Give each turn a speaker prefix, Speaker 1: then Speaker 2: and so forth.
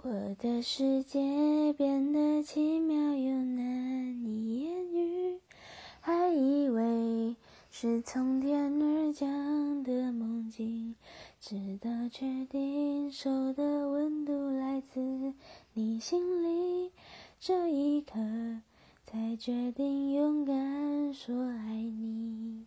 Speaker 1: 我的世界变得奇妙又难以言喻，还以为是从天而降的梦境，直到确定手的温度来自你心里，这一刻才决定勇敢说爱你。